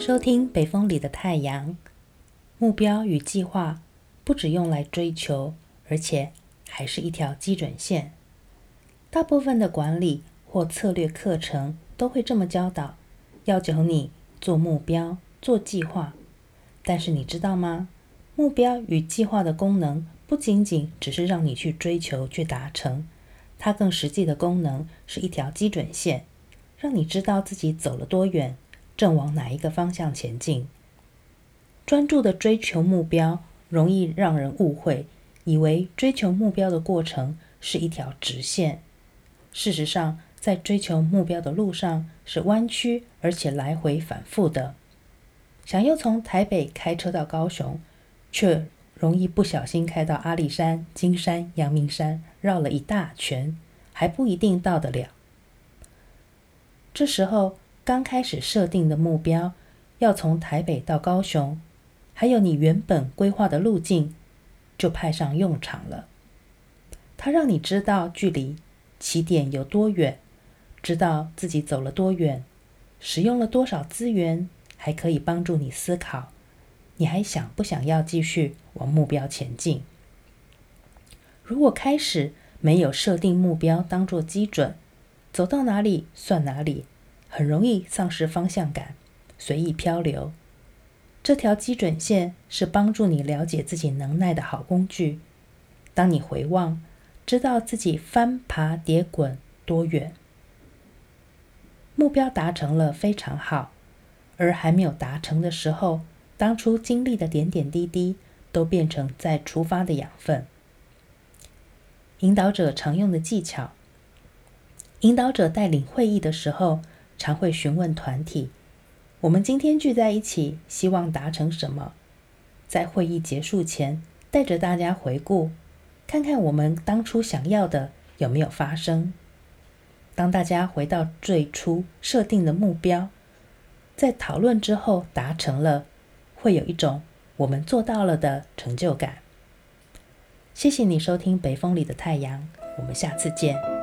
收听《北风里的太阳》。目标与计划不只用来追求，而且还是一条基准线。大部分的管理或策略课程都会这么教导，要求你做目标、做计划。但是你知道吗？目标与计划的功能不仅仅只是让你去追求、去达成，它更实际的功能是一条基准线，让你知道自己走了多远。正往哪一个方向前进？专注的追求目标，容易让人误会，以为追求目标的过程是一条直线。事实上，在追求目标的路上是弯曲，而且来回反复的。想要从台北开车到高雄，却容易不小心开到阿里山、金山、阳明山，绕了一大圈，还不一定到得了。这时候，刚开始设定的目标，要从台北到高雄，还有你原本规划的路径，就派上用场了。它让你知道距离起点有多远，知道自己走了多远，使用了多少资源，还可以帮助你思考，你还想不想要继续往目标前进？如果开始没有设定目标当做基准，走到哪里算哪里。很容易丧失方向感，随意漂流。这条基准线是帮助你了解自己能耐的好工具。当你回望，知道自己翻爬叠滚多远，目标达成了非常好，而还没有达成的时候，当初经历的点点滴滴都变成再出发的养分。引导者常用的技巧，引导者带领会议的时候，常会询问团体：“我们今天聚在一起，希望达成什么？”在会议结束前，带着大家回顾，看看我们当初想要的有没有发生。当大家回到最初设定的目标，在讨论之后达成了，会有一种我们做到了的成就感。谢谢你收听《北风里的太阳》，我们下次见。